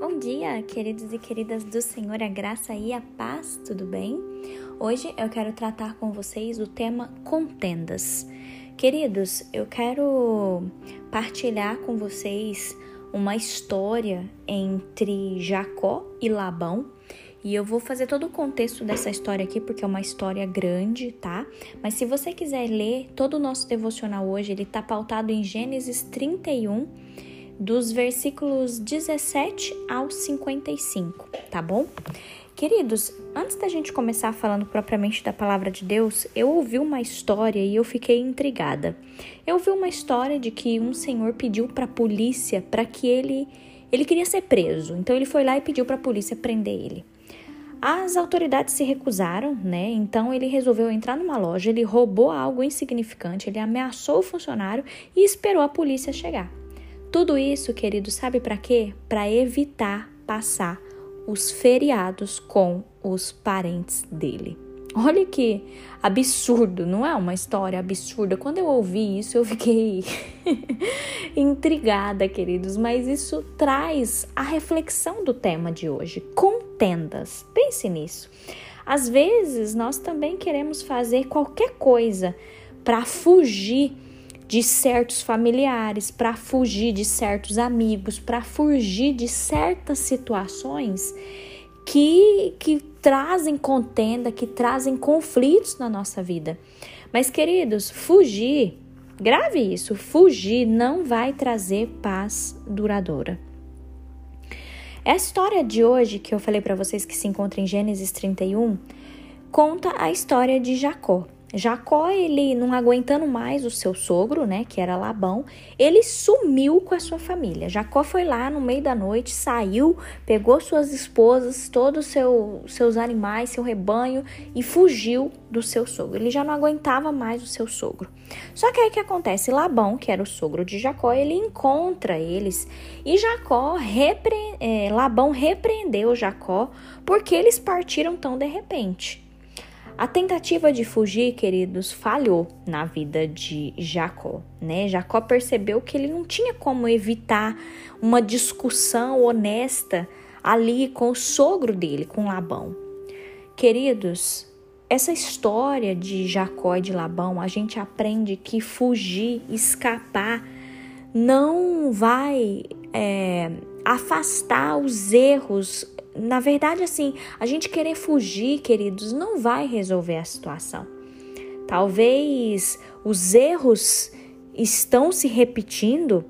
Bom dia, queridos e queridas do Senhor, a graça e a paz, tudo bem? Hoje eu quero tratar com vocês o tema contendas. Queridos, eu quero partilhar com vocês uma história entre Jacó e Labão. E eu vou fazer todo o contexto dessa história aqui porque é uma história grande, tá? Mas se você quiser ler todo o nosso devocional hoje, ele tá pautado em Gênesis 31 dos versículos 17 ao 55, tá bom? Queridos, antes da gente começar falando propriamente da palavra de Deus, eu ouvi uma história e eu fiquei intrigada. Eu ouvi uma história de que um senhor pediu para a polícia para que ele ele queria ser preso. Então ele foi lá e pediu para a polícia prender ele. As autoridades se recusaram, né? Então ele resolveu entrar numa loja, ele roubou algo insignificante, ele ameaçou o funcionário e esperou a polícia chegar. Tudo isso, querido, sabe para quê? Para evitar passar os feriados com os parentes dele. Olha que absurdo, não é uma história absurda? Quando eu ouvi isso, eu fiquei intrigada, queridos, mas isso traz a reflexão do tema de hoje: contendas. Pense nisso. Às vezes, nós também queremos fazer qualquer coisa para fugir de certos familiares, para fugir de certos amigos, para fugir de certas situações que, que trazem contenda, que trazem conflitos na nossa vida. Mas, queridos, fugir, grave isso, fugir não vai trazer paz duradoura. A história de hoje que eu falei para vocês que se encontra em Gênesis 31 conta a história de Jacó. Jacó, ele não aguentando mais o seu sogro, né, que era Labão, ele sumiu com a sua família. Jacó foi lá no meio da noite, saiu, pegou suas esposas, todos os seu, seus animais, seu rebanho e fugiu do seu sogro. Ele já não aguentava mais o seu sogro. Só que aí que acontece? Labão, que era o sogro de Jacó, ele encontra eles e Jacó repre... É, Labão repreendeu Jacó porque eles partiram tão de repente. A tentativa de fugir, queridos, falhou na vida de Jacó, né? Jacó percebeu que ele não tinha como evitar uma discussão honesta ali com o sogro dele, com Labão. Queridos, essa história de Jacó e de Labão, a gente aprende que fugir, escapar, não vai é, afastar os erros na verdade, assim, a gente querer fugir, queridos, não vai resolver a situação. Talvez os erros estão se repetindo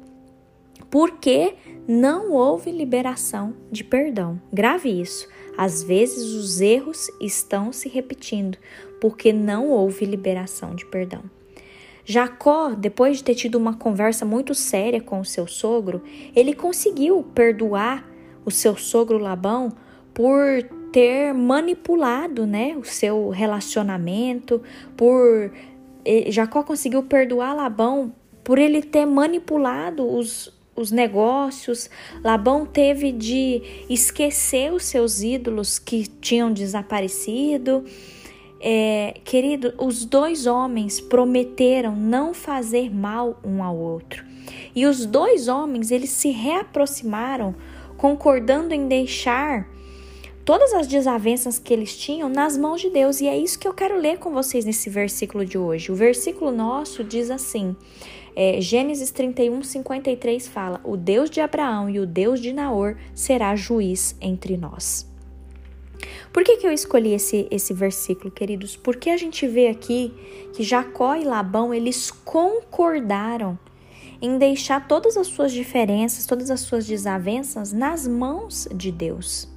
porque não houve liberação de perdão. Grave isso. Às vezes os erros estão se repetindo porque não houve liberação de perdão. Jacó, depois de ter tido uma conversa muito séria com o seu sogro, ele conseguiu perdoar o seu sogro Labão por ter manipulado, né, o seu relacionamento, por Jacó conseguiu perdoar Labão por ele ter manipulado os, os negócios. Labão teve de esquecer os seus ídolos que tinham desaparecido. É, querido, os dois homens prometeram não fazer mal um ao outro. E os dois homens, eles se reaproximaram concordando em deixar todas as desavenças que eles tinham nas mãos de Deus. E é isso que eu quero ler com vocês nesse versículo de hoje. O versículo nosso diz assim: é, Gênesis 31, 53 fala: O Deus de Abraão e o Deus de Naor será juiz entre nós. Por que, que eu escolhi esse, esse versículo, queridos? Porque a gente vê aqui que Jacó e Labão eles concordaram em deixar todas as suas diferenças, todas as suas desavenças nas mãos de Deus.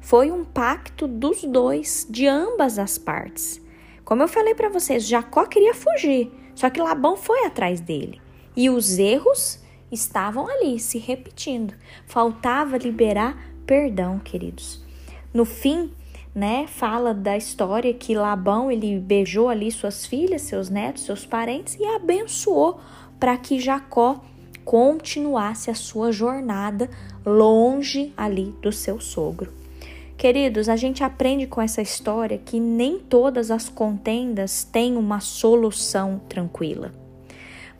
Foi um pacto dos dois, de ambas as partes. Como eu falei para vocês, Jacó queria fugir, só que Labão foi atrás dele. E os erros estavam ali, se repetindo. Faltava liberar perdão, queridos. No fim, né, fala da história que Labão ele beijou ali suas filhas, seus netos, seus parentes e abençoou para que Jacó continuasse a sua jornada longe ali do seu sogro. Queridos, a gente aprende com essa história que nem todas as contendas têm uma solução tranquila.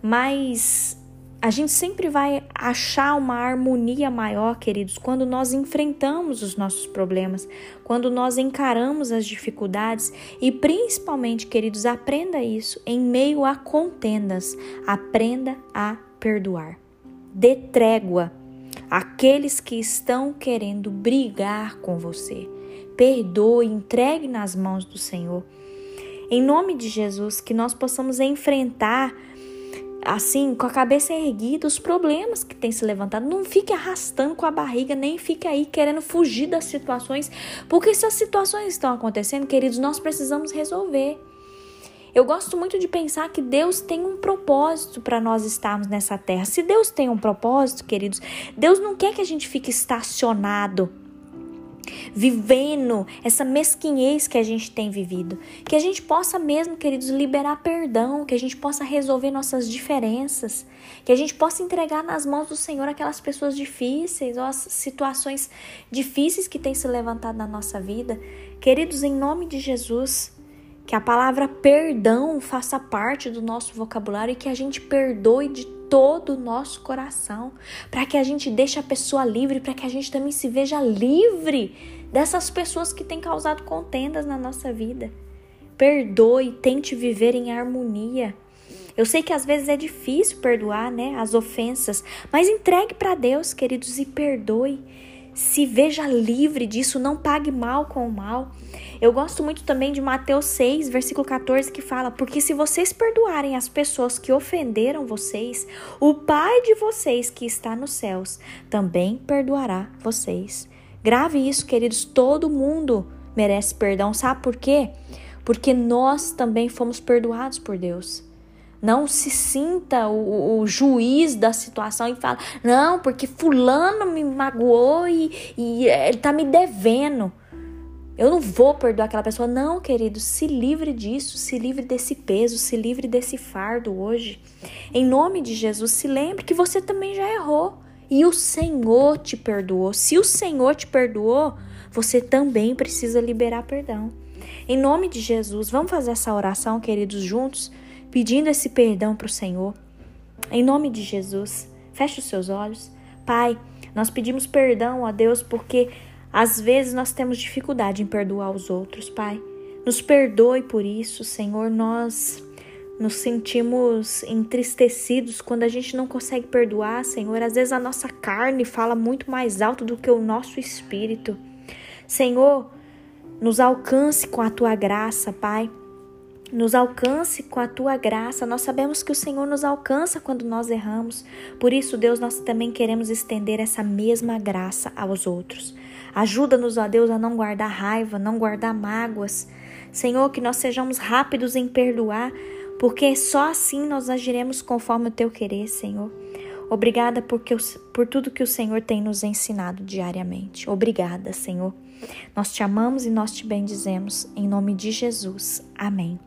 Mas a gente sempre vai achar uma harmonia maior, queridos, quando nós enfrentamos os nossos problemas, quando nós encaramos as dificuldades e principalmente, queridos, aprenda isso em meio a contendas. Aprenda a perdoar. Dê trégua àqueles que estão querendo brigar com você. Perdoe, entregue nas mãos do Senhor. Em nome de Jesus, que nós possamos enfrentar assim, com a cabeça erguida, os problemas que tem se levantado. Não fique arrastando com a barriga, nem fique aí querendo fugir das situações, porque se as situações estão acontecendo, queridos, nós precisamos resolver. Eu gosto muito de pensar que Deus tem um propósito para nós estarmos nessa terra. Se Deus tem um propósito, queridos, Deus não quer que a gente fique estacionado vivendo essa mesquinhez que a gente tem vivido. Que a gente possa mesmo, queridos, liberar perdão, que a gente possa resolver nossas diferenças, que a gente possa entregar nas mãos do Senhor aquelas pessoas difíceis ou as situações difíceis que têm se levantado na nossa vida. Queridos, em nome de Jesus, que a palavra perdão faça parte do nosso vocabulário e que a gente perdoe de todo o nosso coração, para que a gente deixe a pessoa livre, para que a gente também se veja livre dessas pessoas que têm causado contendas na nossa vida. Perdoe, tente viver em harmonia. Eu sei que às vezes é difícil perdoar, né, as ofensas, mas entregue para Deus, queridos, e perdoe se veja livre disso, não pague mal com o mal. Eu gosto muito também de Mateus 6, versículo 14, que fala: Porque se vocês perdoarem as pessoas que ofenderam vocês, o Pai de vocês que está nos céus também perdoará vocês. Grave isso, queridos, todo mundo merece perdão. Sabe por quê? Porque nós também fomos perdoados por Deus. Não se sinta o, o, juiz da situação e fala, não, porque fulano me magoou e, e ele tá me devendo. Eu não vou perdoar aquela pessoa. Não, querido, se livre disso, se livre desse peso, se livre desse fardo hoje. Em nome de Jesus, se lembre que você também já errou e o Senhor te perdoou. Se o Senhor te perdoou, você também precisa liberar perdão. Em nome de Jesus, vamos fazer essa oração, queridos, juntos? pedindo esse perdão para o Senhor. Em nome de Jesus, feche os seus olhos. Pai, nós pedimos perdão a Deus porque às vezes nós temos dificuldade em perdoar os outros, Pai. Nos perdoe por isso, Senhor. Nós nos sentimos entristecidos quando a gente não consegue perdoar, Senhor. Às vezes a nossa carne fala muito mais alto do que o nosso espírito. Senhor, nos alcance com a tua graça, Pai nos alcance com a tua graça. Nós sabemos que o Senhor nos alcança quando nós erramos. Por isso, Deus, nós também queremos estender essa mesma graça aos outros. Ajuda-nos, ó Deus, a não guardar raiva, não guardar mágoas. Senhor, que nós sejamos rápidos em perdoar, porque só assim nós agiremos conforme o teu querer, Senhor. Obrigada porque, por tudo que o Senhor tem nos ensinado diariamente. Obrigada, Senhor. Nós te amamos e nós te bendizemos. Em nome de Jesus. Amém.